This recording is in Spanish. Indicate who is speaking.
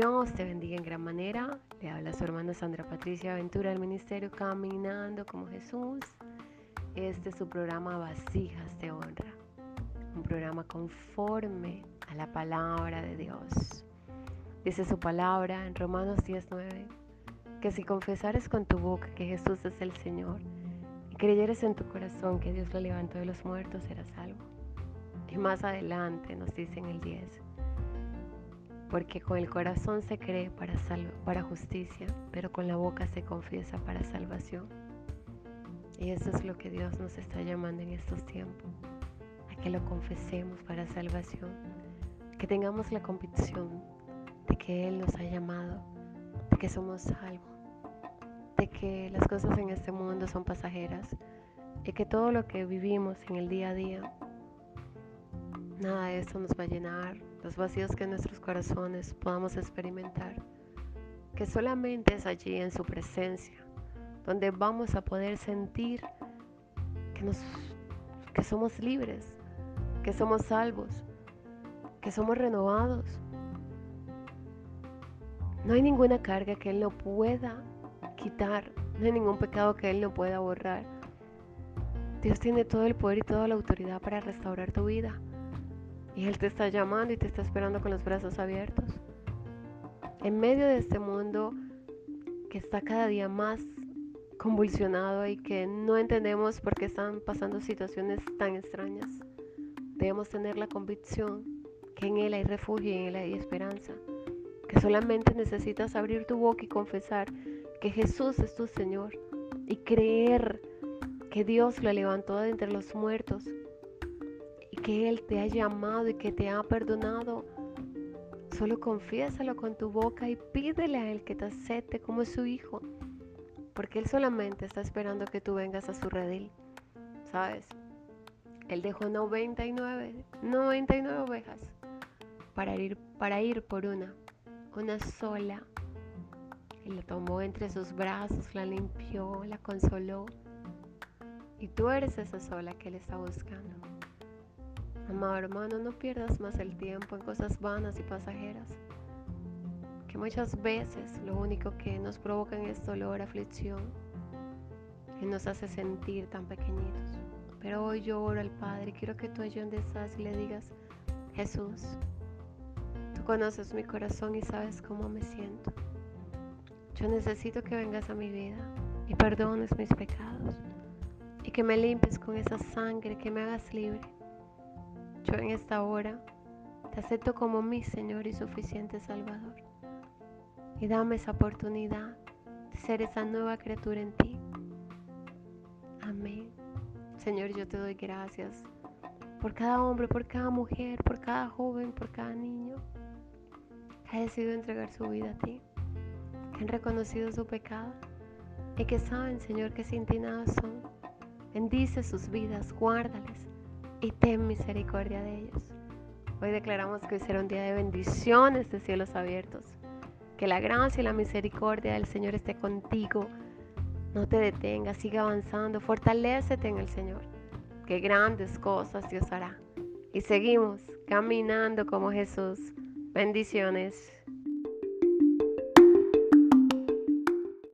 Speaker 1: Dios te bendiga en gran manera. Le habla su hermana Sandra Patricia Aventura del Ministerio Caminando como Jesús. Este es su programa Vasijas de Honra. Un programa conforme a la palabra de Dios. Dice su palabra en Romanos 19 que si confesares con tu boca que Jesús es el Señor y creyeres en tu corazón que Dios lo levantó de los muertos, serás salvo. Y más adelante nos dice en el 10 porque con el corazón se cree para, para justicia, pero con la boca se confiesa para salvación. Y eso es lo que Dios nos está llamando en estos tiempos, a que lo confesemos para salvación, que tengamos la convicción de que Él nos ha llamado, de que somos salvos, de que las cosas en este mundo son pasajeras y que todo lo que vivimos en el día a día, nada de eso nos va a llenar, los vacíos que nuestros corazones podamos experimentar, que solamente es allí en su presencia donde vamos a poder sentir que, nos, que somos libres, que somos salvos, que somos renovados. No hay ninguna carga que Él no pueda quitar, no hay ningún pecado que Él no pueda borrar. Dios tiene todo el poder y toda la autoridad para restaurar tu vida. Y Él te está llamando y te está esperando con los brazos abiertos. En medio de este mundo que está cada día más convulsionado y que no entendemos por qué están pasando situaciones tan extrañas, debemos tener la convicción que en Él hay refugio y en Él hay esperanza. Que solamente necesitas abrir tu boca y confesar que Jesús es tu Señor y creer que Dios lo levantó de entre los muertos que Él te ha llamado y que te ha perdonado. Solo confiésalo con tu boca y pídele a Él que te acepte como su hijo. Porque Él solamente está esperando que tú vengas a su redil. ¿Sabes? Él dejó 99, 99 ovejas para ir, para ir por una, una sola. Y la tomó entre sus brazos, la limpió, la consoló. Y tú eres esa sola que Él está buscando. Amado hermano, no pierdas más el tiempo en cosas vanas y pasajeras, que muchas veces lo único que nos provocan es dolor, aflicción, y nos hace sentir tan pequeñitos. Pero hoy yo oro al Padre quiero que tú donde estás y le digas, Jesús, tú conoces mi corazón y sabes cómo me siento. Yo necesito que vengas a mi vida y perdones mis pecados y que me limpies con esa sangre, que me hagas libre yo en esta hora te acepto como mi Señor y suficiente Salvador. Y dame esa oportunidad de ser esa nueva criatura en ti. Amén. Señor, yo te doy gracias por cada hombre, por cada mujer, por cada joven, por cada niño que ha decidido entregar su vida a ti, que han reconocido su pecado y que saben, Señor, que sin ti nada son. Bendice sus vidas, guárdales y ten misericordia de ellos. Hoy declaramos que hoy será un día de bendiciones de cielos abiertos. Que la gracia y la misericordia del Señor esté contigo. No te detengas, sigue avanzando, fortalécete en el Señor. Que grandes cosas Dios hará. Y seguimos caminando como Jesús. Bendiciones.